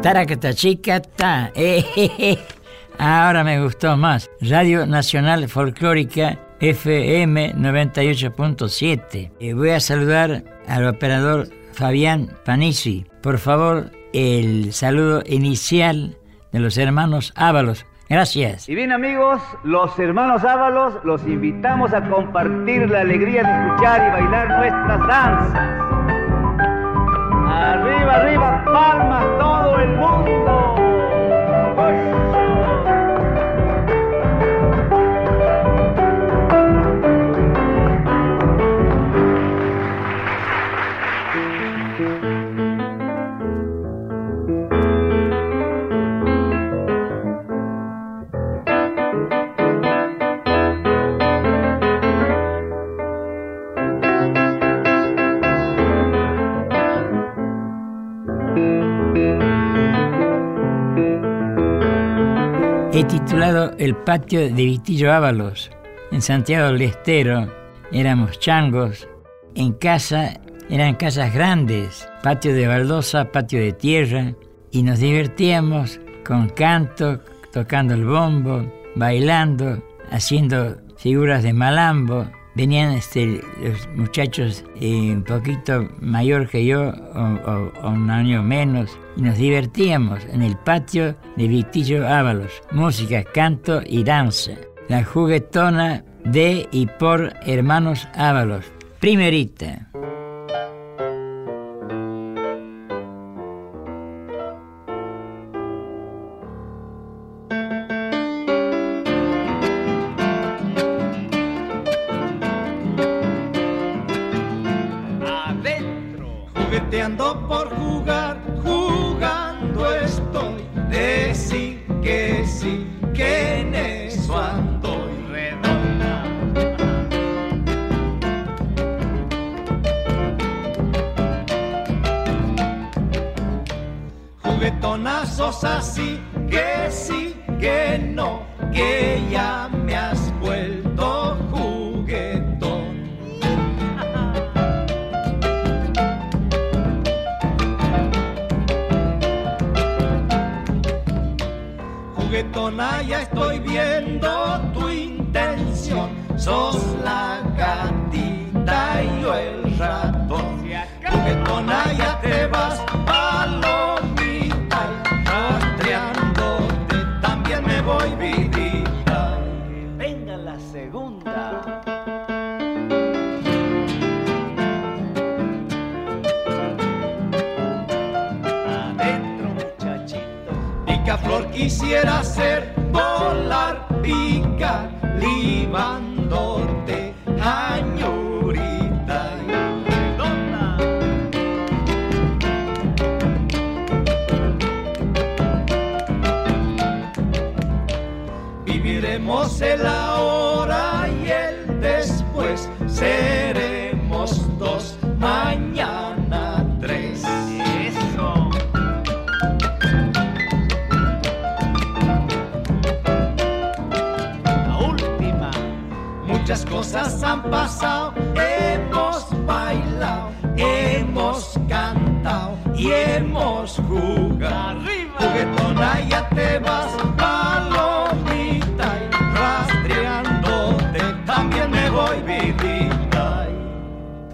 Taracatachicata. Eh, Ahora me gustó más. Radio Nacional Folclórica FM 98.7. Voy a saludar al operador Fabián Panisi. Por favor, el saludo inicial de los hermanos Ábalos. Gracias. Y bien amigos, los hermanos Ábalos los invitamos a compartir la alegría de escuchar y bailar nuestras danzas. Arriba, arriba, palmas todo el mundo. He titulado El patio de Vitillo Ábalos. En Santiago del Estero éramos changos. En casa eran casas grandes, patio de baldosa, patio de tierra, y nos divertíamos con canto, tocando el bombo, bailando, haciendo figuras de malambo. Venían este, los muchachos eh, un poquito mayor que yo, o, un año menos, y nos divertíamos en el patio de Vitillo Ábalos. Música, canto y danza. La juguetona de y por hermanos Ábalos. Primerita. Cosas han pasado, hemos bailado, hemos cantado y hemos jugado. Arriba. Juguetona, ya te vas, palomita, y rastreándote también me voy vidita.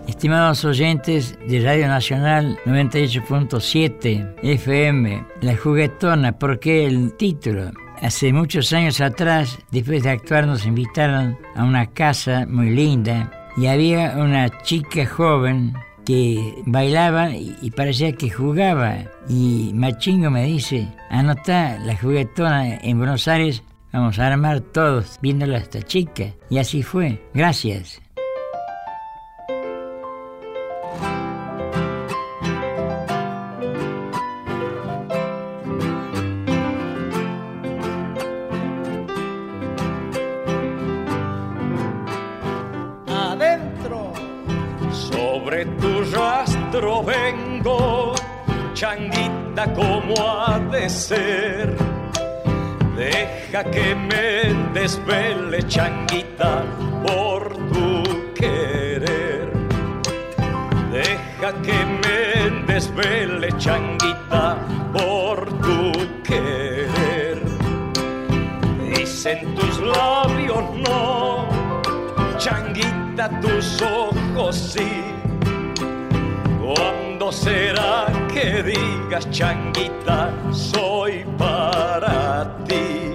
Estimados oyentes de Radio Nacional 98.7 FM, La Juguetona, ¿por qué el título? Hace muchos años atrás, después de actuar, nos invitaron a una casa muy linda y había una chica joven que bailaba y, parecía que jugaba. Y Machingo me dice, anota la juguetona en Buenos Aires, vamos a armar todos viéndola a esta chica. Y así fue. Gracias. Changuita como ha de ser. Deja que me desvele, changuita, por tu querer. Deja que me desvele, changuita, por tu querer. Dicen tus labios no, changuita, tus ojos sí. ¿Cuándo será que digas, changuita, soy para ti?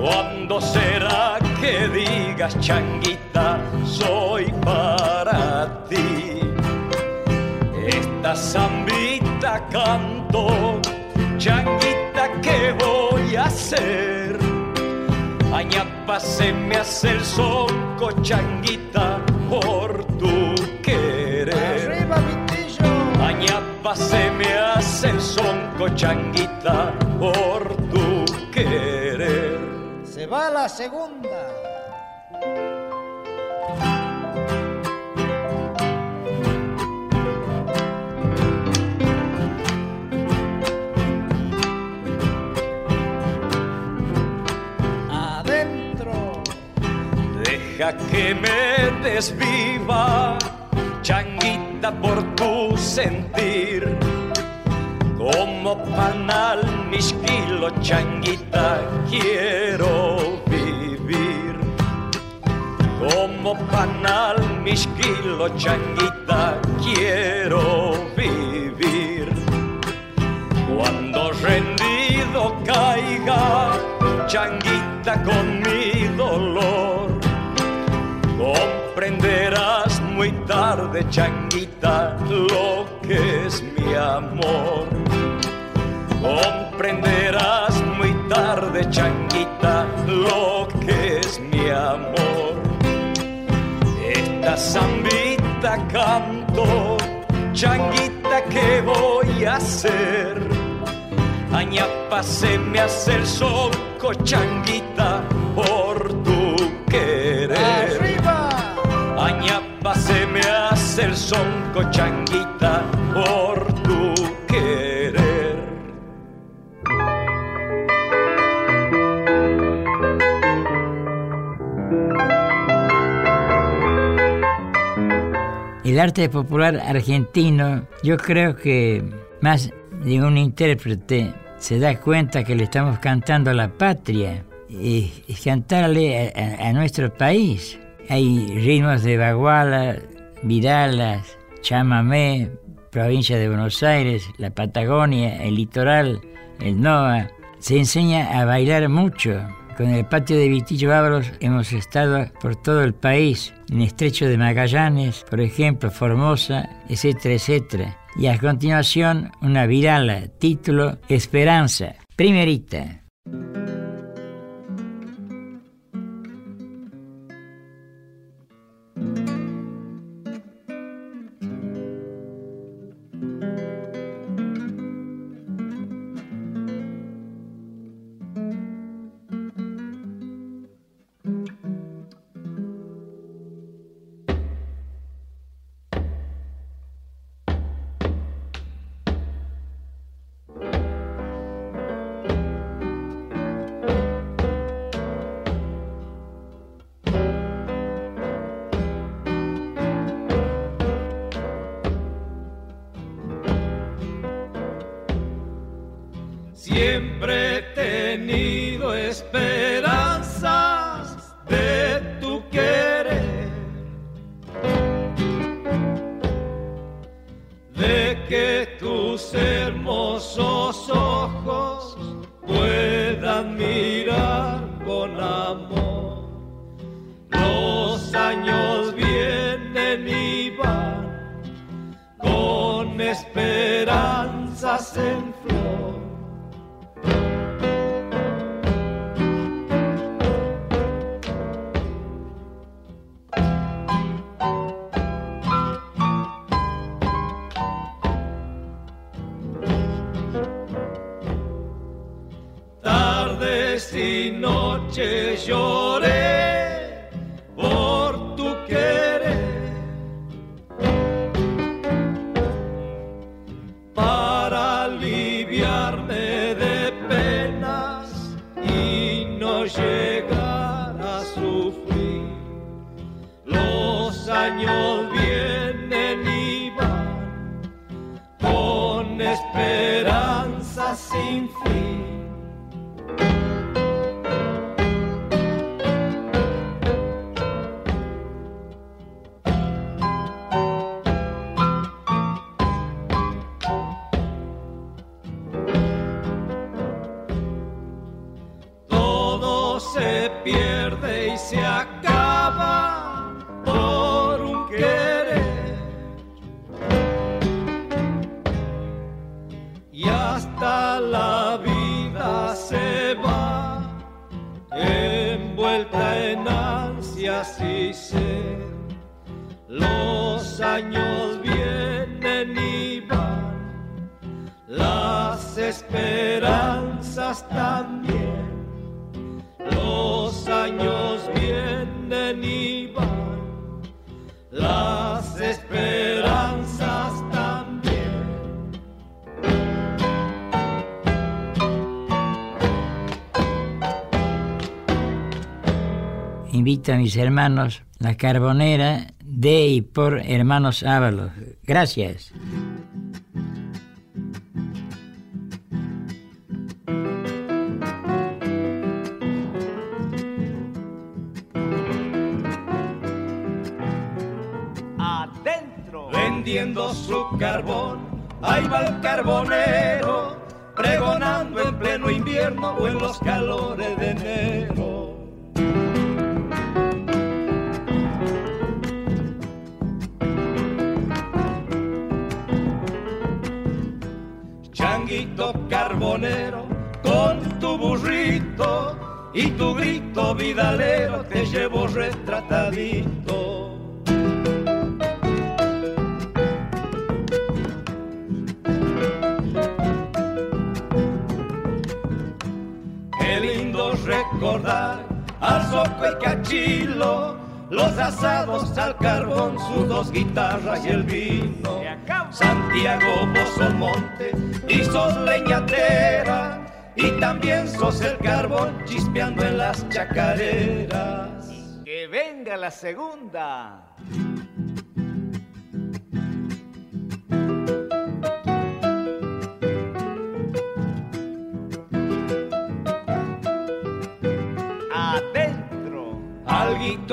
¿Cuándo será que digas, changuita, soy para ti? Esta zambita canto, changuita, ¿qué voy a hacer? Añapa se me hace el soco, changuita, por tu Añapa se me hace el sonco, changuita, por tu querer. Se va la segunda. Adentro. Deja que me desviva, changuita por tu sentir. Como panal mis kilos, changuita, quiero vivir. Como panal mis kilos, changuita, quiero vivir. Cuando rendido caiga, changuita con changuita, lo que es mi amor. Comprenderás muy tarde, changuita, lo que es mi amor. Esta zambita canto, changuita, ¿qué voy a hacer? Añapa se me hace el soco, changuita, por tu querer. Arriba. Añapa se me hace el sonco, por tu querer. El arte popular argentino, yo creo que más de un intérprete se da cuenta que le estamos cantando a la patria y, y cantarle a, a- a nuestro país. Hay ritmos de baguala, viralas, chamamé, provincia de Buenos Aires, la Patagonia, el litoral, el NOA. Se enseña a bailar mucho. Con el patio de Vitillo Ábalos hemos estado por todo el país, en Estrecho de Magallanes, por ejemplo, Formosa, etcétera, etcétera. Y a continuación, una virala, título Esperanza, primerita. Sin hermanos La Carbonera de y por Hermanos Ábalos. Gracias. Adentro. vendiendo su carbón. Ahí va el carbonero, pregonando en pleno invierno o en los calores de enero. Carbonero, con tu burrito y tu grito vidalero te llevo retratadito. Qué lindo recordar al soco y cachilo, los asados al carbón, sus dos guitarras y el vino. Santiago, vos sos monte y sos leñatera, y también sos el carbón chispeando en las chacareras. Que venga la segunda.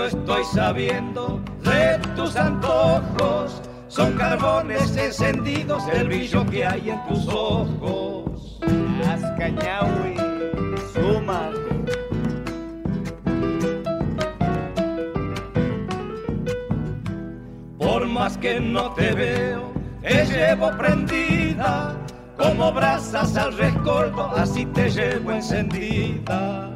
Estoy sabiendo de tus antojos, son carbones encendidos el brillo que hay en tus ojos. Ascañahui. Suma. Por más que no te veo, te llevo prendida, como brasas al rescoldo, así te llevo encendida.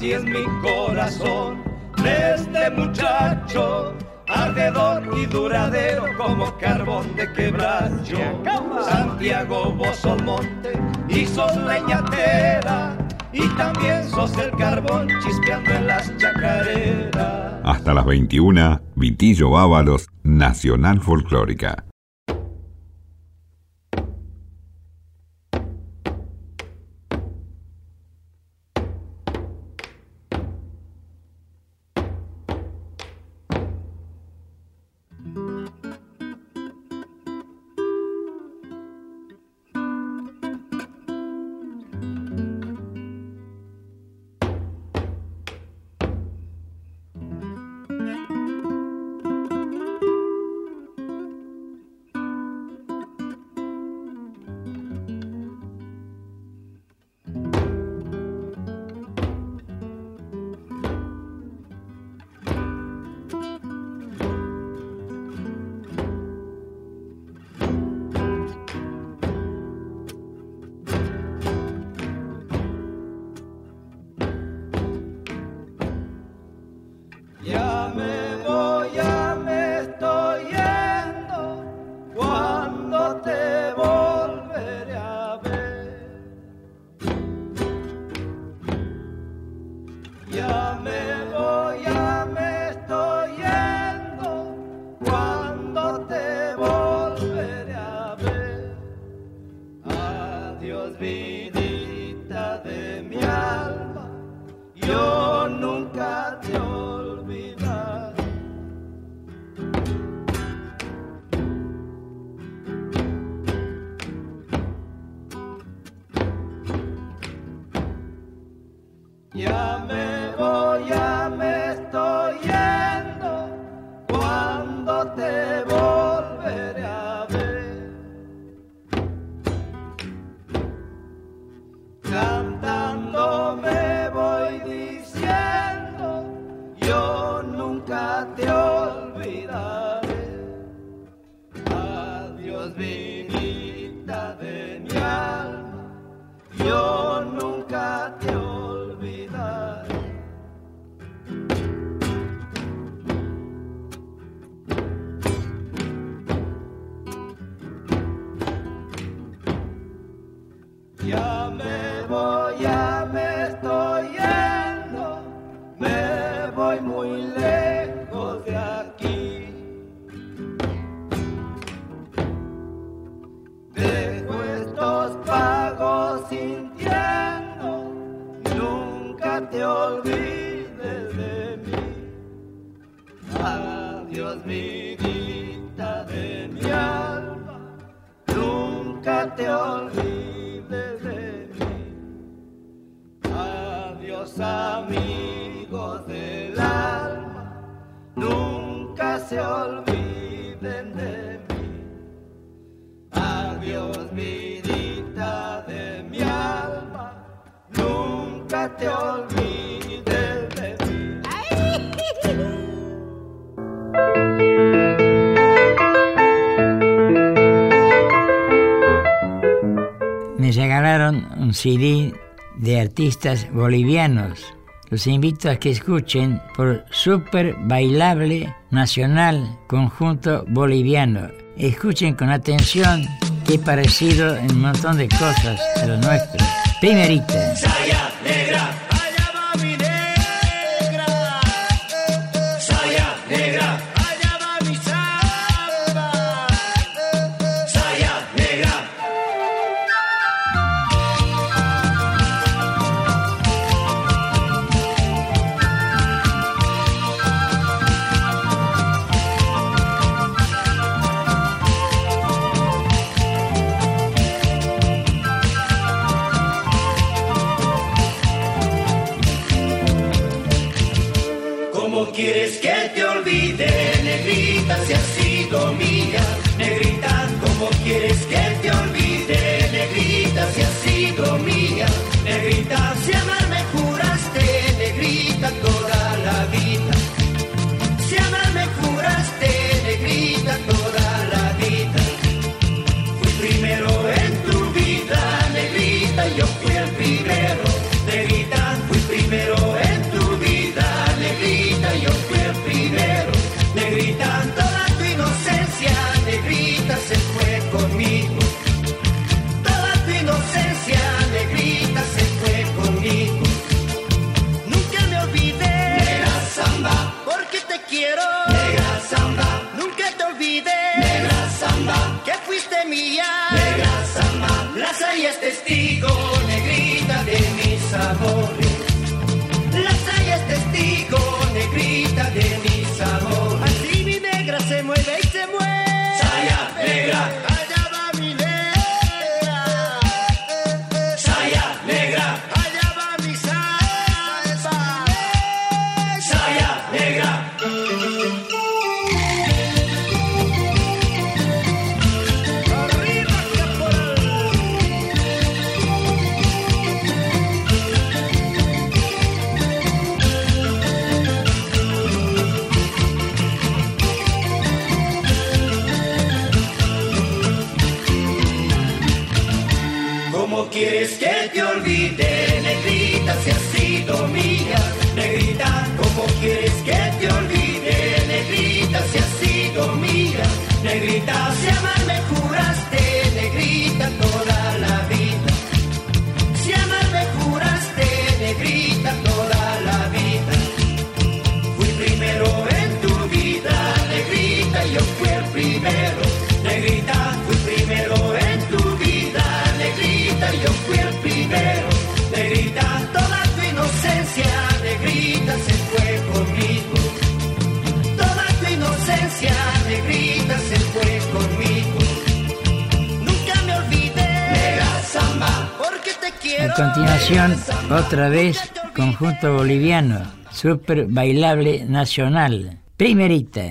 Así es mi corazón, desde muchacho, ardedor y duradero como carbón de quebracho. Santiago, vos sos monte y sos leñatera, y también sos el carbón chispeando en las chacareras. Hasta las 21, Vitillo Ábalos, Nacional Folclórica. CD de artistas bolivianos. Los invito a que escuchen por Super Bailable Nacional Conjunto Boliviano. Escuchen con atención que es parecido en un montón de cosas a lo nuestro. Primerita. Otra vez, conjunto boliviano, super bailable nacional. Primerita.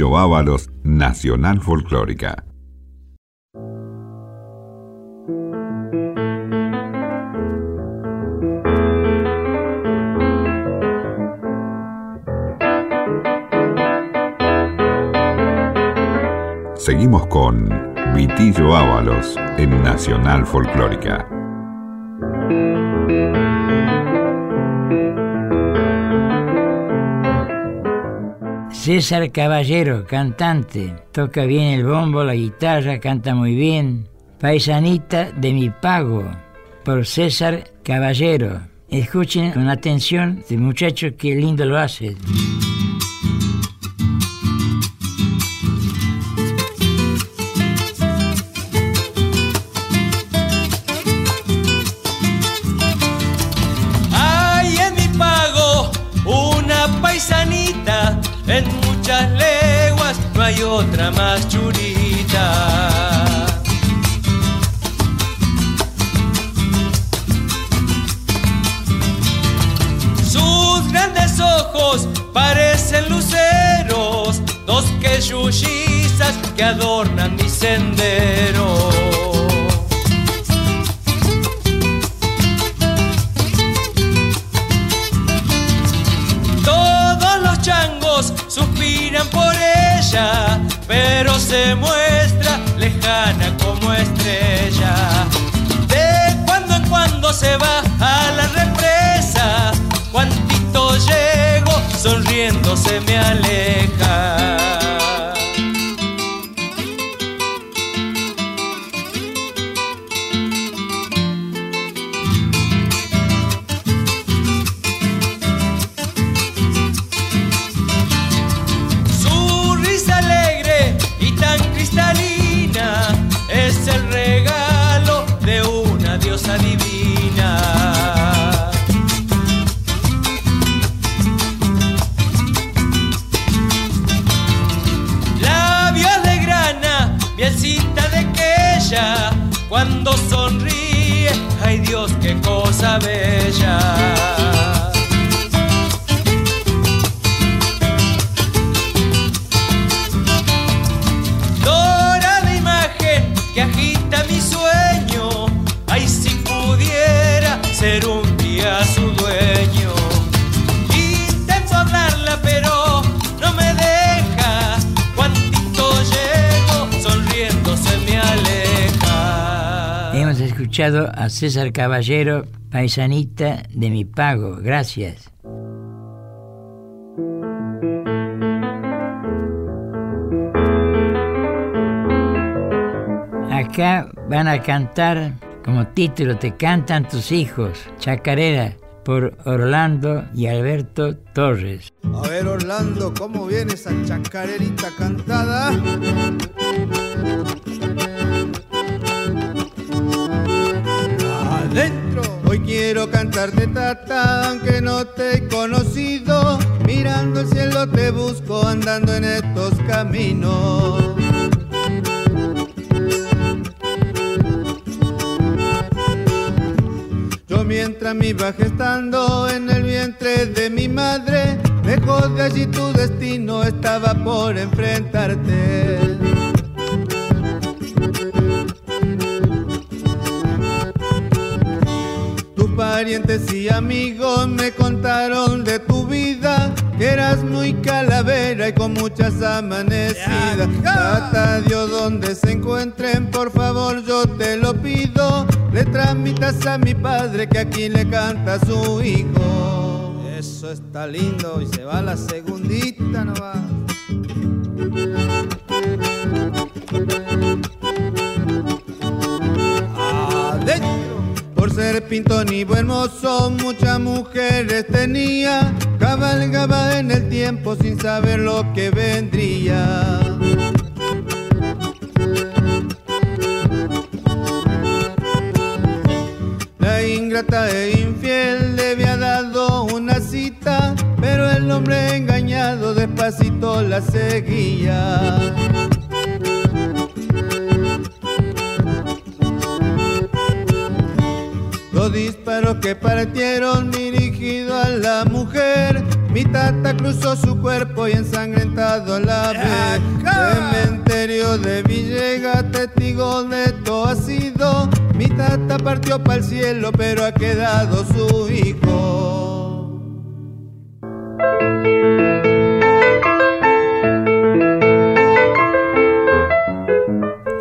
Vitillo Ábalos, Nacional Folclórica. Seguimos con Vitillo Ábalos en Nacional Folclórica. César Caballero, cantante, toca bien el bombo, la guitarra, canta muy bien. Paisanita de mi pago, por César Caballero. Escuchen con atención, este muchacho que lindo lo hace. César Caballero, paisanita de mi pago. Gracias. Acá van a cantar como título Te cantan tus hijos, Chacarera, por Orlando y Alberto Torres. A ver, Orlando, ¿cómo viene esa chacarerita cantada? Quiero cantarte tata, aunque no te he conocido. Mirando el cielo te busco, andando en estos caminos. Yo mientras me iba gestando en el vientre de mi madre, lejos de allí tu destino estaba por enfrentarte. Parientes y amigos me contaron de tu vida, que eras muy calavera y con muchas amanecidas. Tata Dios donde se encuentren, por favor yo te lo pido, le transmitas a mi padre que aquí le canta a su hijo. Eso está lindo y se va la segundita nomás. Ser pintón y buen mozo, muchas mujeres tenía. Cabalgaba en el tiempo sin saber lo que vendría. La ingrata e infiel le había dado una cita, pero el hombre engañado despacito la seguía. Disparos que partieron dirigido a la mujer. Mi tata cruzó su cuerpo y ensangrentado la ve. Cementerio de Villegas, testigo de todo ha sido. Mi tata partió para el cielo, pero ha quedado su hijo.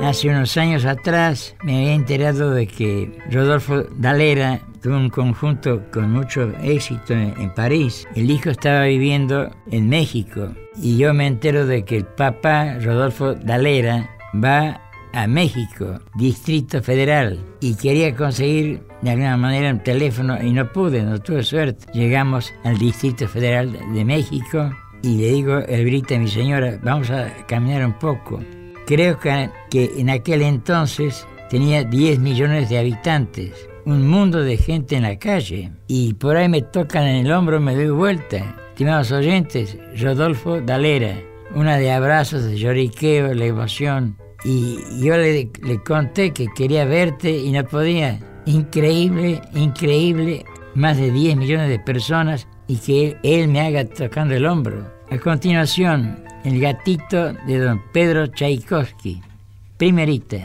Hace unos años atrás me había enterado de que Rodolfo Dalera tuvo un conjunto con mucho éxito en, París. El hijo estaba viviendo en México y yo me entero de que el papá, Rodolfo Dalera, va a México, Distrito Federal, y quería conseguir de alguna manera un teléfono y no pude, no tuve suerte. Llegamos al Distrito Federal de México y le digo, Elbrita, mi señora, vamos a caminar un poco. Creo que, que en aquel entonces tenía 10 millones de habitantes, un mundo de gente en la calle, y por ahí me tocan en el hombro, me doy vuelta. Estimados oyentes, Rodolfo Dalera, una de abrazos, de lloriqueo, la emoción, y yo le, le conté que quería verte y no podía. Increíble, increíble, más de 10 millones de personas y que él, él me haga tocando el hombro. A continuación, el gatito de don Pedro Tchaikovsky, primerita.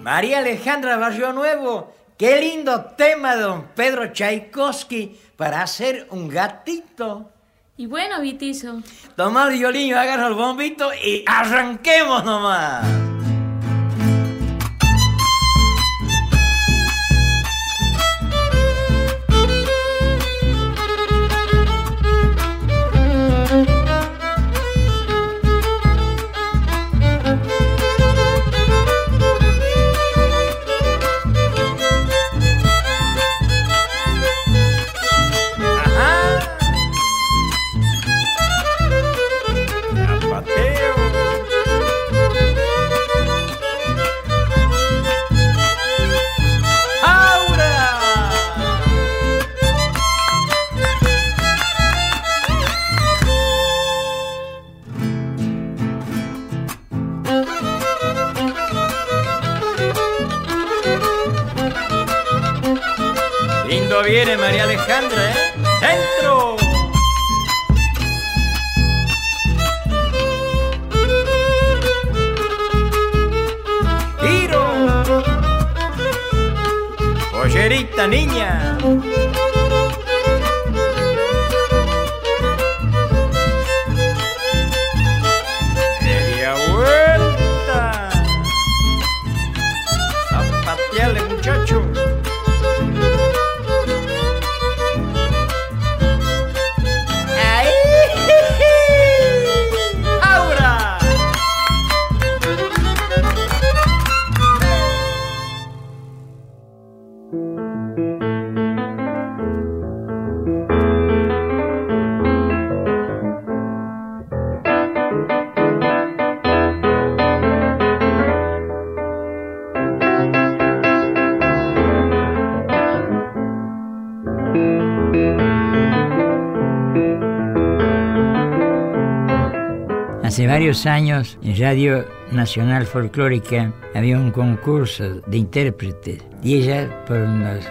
María Alejandra Barrio Nuevo qué lindo tema de don Pedro Tchaikovsky para hacer un gatito. Y bueno, Vitizo. Toma el violín, agarra el bombito y arranquemos nomás. Hace varios años en Radio Nacional Folclórica había un concurso de intérpretes y ella por unos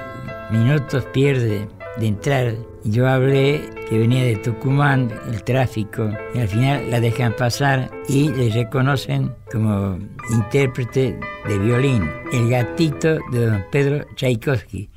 minutos pierde de entrar. Yo hablé que venía de Tucumán, el tráfico, y al final la dejan pasar y le reconocen como intérprete de violín, el gatito de don Pedro Tchaikovsky.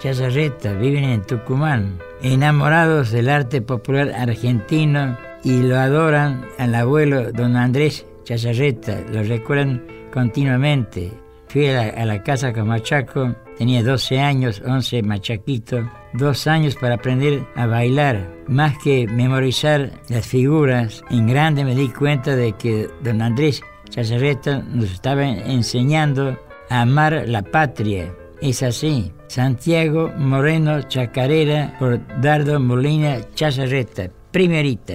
Chazarreta viven en Tucumán, enamorados del arte popular argentino y lo adoran al abuelo don Andrés Chazarreta, lo recuerdan continuamente. Fui a la, casa con Machaco, tenía 12 años, 11 machaquitos, dos años para aprender a bailar. Más que memorizar las figuras, en grande me di cuenta de que don Andrés Chazarreta nos estaba enseñando a amar la patria. Es así. Santiago Moreno Chacarera por Dardo Molina Chazarreta. Primerita.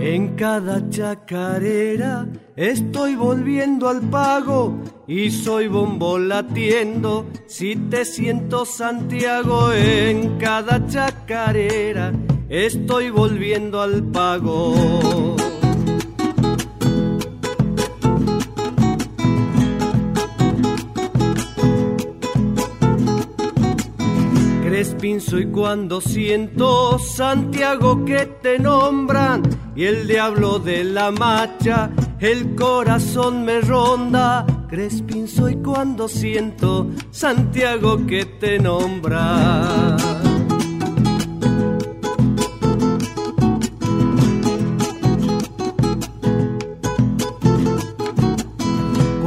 En cada chacarera estoy volviendo al pago y soy bombo latiendo. Si te siento Santiago en cada chacarera, estoy volviendo al pago. Crespin soy cuando siento Santiago que te nombran y el diablo de la macha, el corazón me ronda. Crespin soy cuando siento Santiago que te nombra.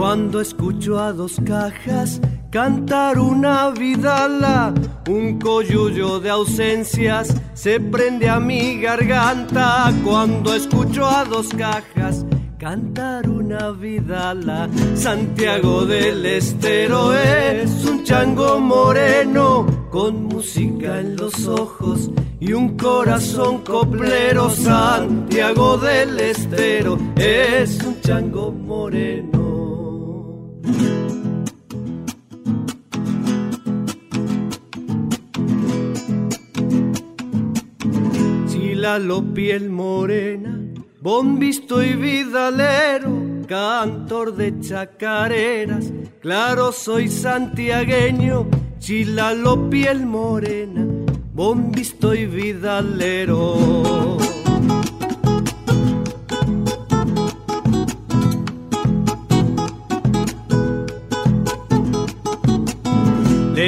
Cuando escucho a dos cajas cantar una vidala, un coyullo de ausencias se prende a mi garganta cuando escucho a dos cajas cantar una vidala. Santiago del Estero es un chango moreno con música en los ojos y un corazón coplero. Santiago del Estero es un chango moreno. Lo piel morena, bombisto y vidalero, cantor de chacareras, claro soy santiagueño, chilalo piel morena, bombisto y vidalero.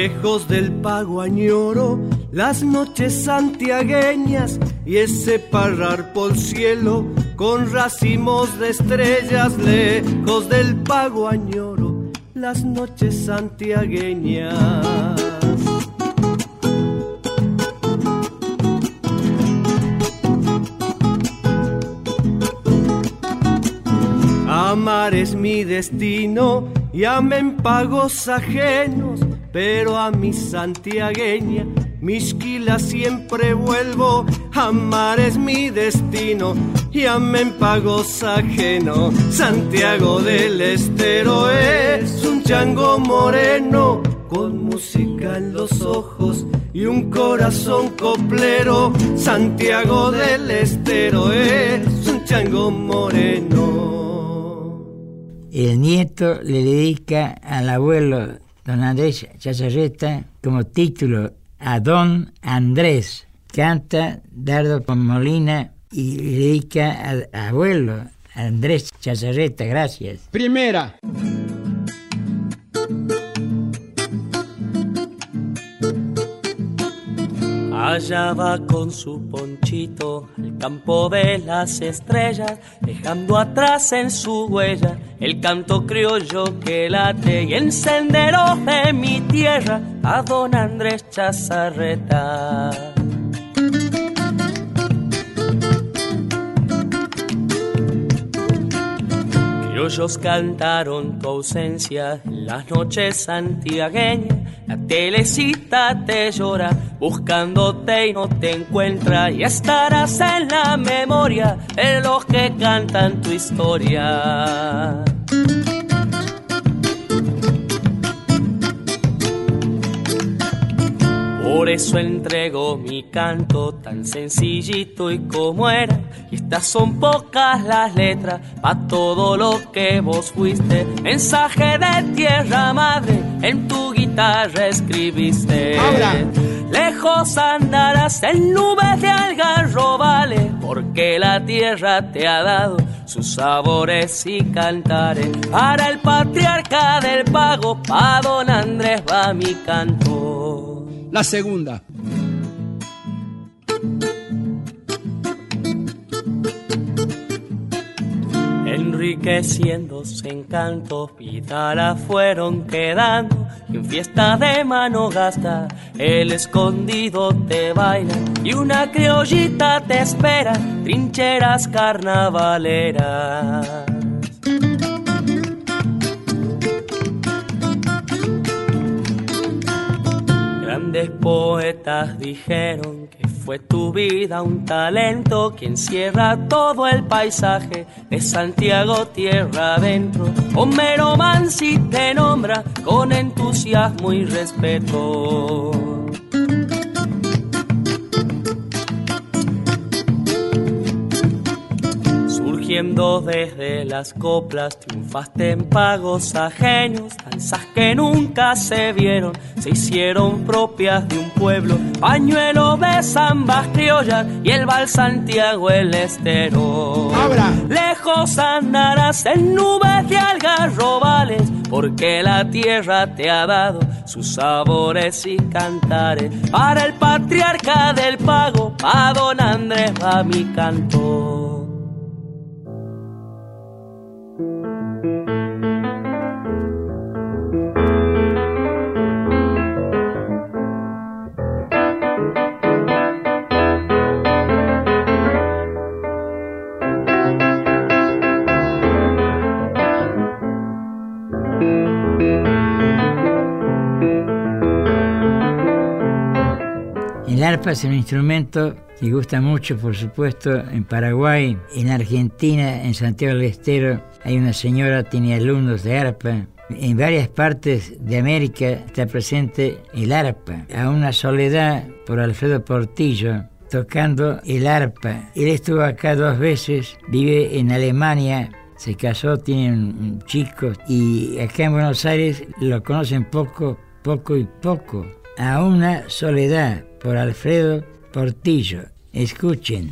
Lejos del pago añoro las noches santiagueñas y ese parrar por cielo con racimos de estrellas lejos del pago añoro las noches santiagueñas. Amar es mi destino y amen pagos ajenos, pero a mi santiagueña Misquila siempre vuelvo, amar es mi destino y amen pagos ajeno. Santiago del Estero es un chango moreno con música en los ojos y un corazón coplero. Santiago del Estero es un chango moreno. El nieto le dedica al abuelo don Andrés Chazarreta como título a don Andrés. Canta Dardo Molina y dedica abuelo Andrés Chazarreta. Gracias. Primera. Allá va con su ponchito al campo de las estrellas, dejando atrás en su huella el canto criollo que late y senderos de mi tierra a don Andrés Chazarreta. Criollos cantaron tu ausencia en las noches santiagueñas la telecita te llora, buscándote y no te encuentra. Y estarás en la memoria de los que cantan tu historia. Por eso entrego mi canto tan sencillito y como era. Y estas son pocas las letras pa' todo lo que vos fuiste. Mensaje de tierra madre en tu guitarra escribiste. Ahora. Lejos andarás en nubes de algarrobales, porque la tierra te ha dado sus sabores y cantares. Para el patriarca del pago, pa' don Andrés va mi canto. La segunda. enriqueciéndose encantos, la fueron quedando y en fiesta de mano gasta el escondido te baila y una criollita te espera, trincheras carnavaleras. Grandes poetas dijeron que fue tu vida un talento que encierra todo el paisaje de Santiago tierra adentro. Homero Mansi te nombra con entusiasmo y respeto. Surgiendo desde las coplas, triunfaste en pagos ajenos, danzas que nunca se vieron, se hicieron propias de un pueblo, pañuelo de zambas criollas y el Val Santiago el estero. Lejos andarás en nubes de algarrobales, porque la tierra te ha dado sus sabores y cantares. Para el patriarca del pago, a don Andrés va mi canto. Arpa es un instrumento que gusta mucho, por supuesto, en Paraguay, en Argentina, en Santiago del Estero. Hay una señora, tiene alumnos de arpa. En varias partes de América está presente el arpa. A una soledad por Alfredo Portillo, tocando el arpa. Él estuvo acá dos veces, vive en Alemania, se casó, tiene un, chico y acá en Buenos Aires lo conocen poco, poco y poco. A una soledad por Alfredo Portillo. Escuchen.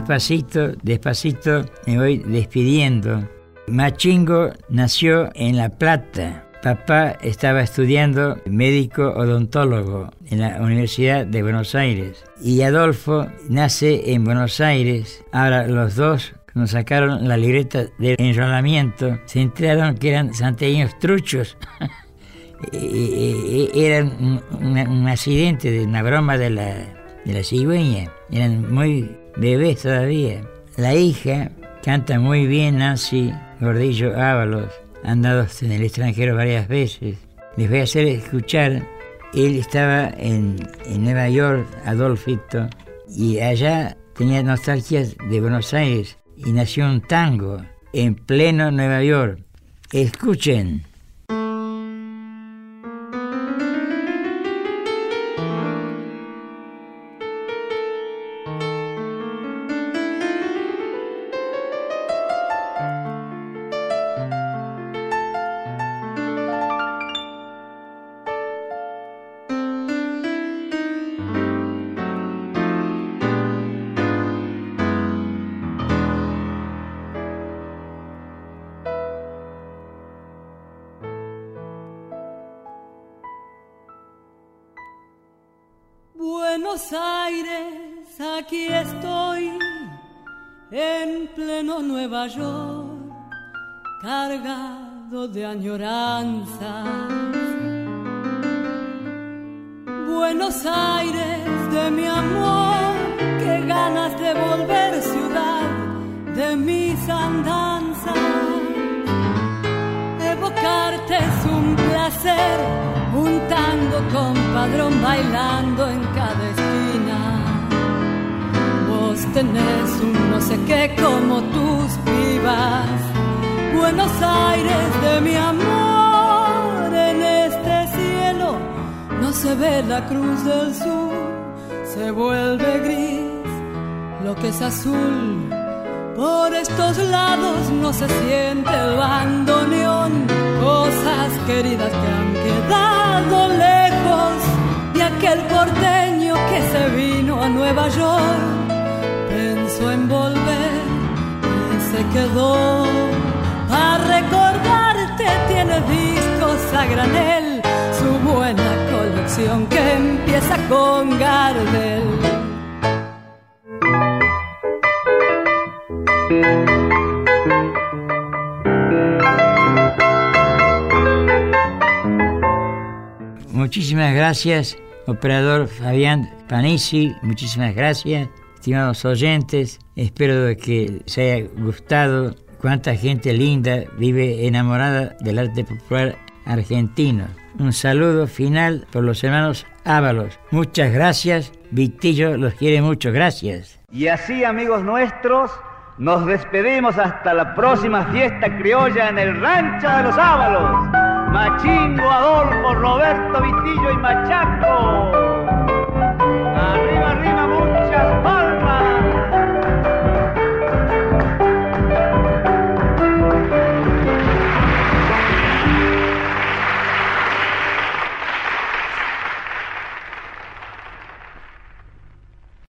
Despacito, despacito me voy despidiendo. Machingo nació en La Plata. Papá estaba estudiando médico odontólogo en la Universidad de Buenos Aires. Y Adolfo nace en Buenos Aires. Ahora los dos nos sacaron la libreta de enrolamiento, se enteraron que eran santiagueños truchos. eran un, accidente de una broma de la, de la cigüeña. Eran muy bebés todavía. La hija canta muy bien, Nancy Gordillo Ábalos. Han dado en el extranjero varias veces. Les voy a hacer escuchar. Él estaba en, en Nueva York, Adolfito, y allá tenía nostalgias de Buenos Aires y nació un tango en pleno Nueva York. Escuchen. En pleno Nueva York, cargado de añoranzas. Buenos Aires de mi amor, qué ganas de volver ciudad de mis andanzas. Evocarte es un placer un tango con padrón bailando en cada esquina. Vos tenés un no sé qué como tus vivas, Buenos Aires de mi amor, en este cielo no se ve la cruz del sur, se vuelve gris lo que es azul. Por estos lados no se siente el bandoneón, cosas queridas que han quedado lejos de aquel porteño que se vino a Nueva York. Pensó en volver y se quedó. Para recordarte tiene discos a granel, su buena colección que empieza con Gardel. Muchísimas gracias, operador Fabián Panisi, muchísimas gracias, estimados oyentes, espero que les haya gustado cuánta gente linda vive enamorada del arte popular argentino. Un saludo final por los hermanos Ábalos. Muchas gracias, Vitillo los quiere mucho, gracias. Y así, amigos nuestros, nos despedimos hasta la próxima fiesta criolla en el Rancho de los Ábalos. Machingo, Adolfo, Roberto Vitillo y Machaco.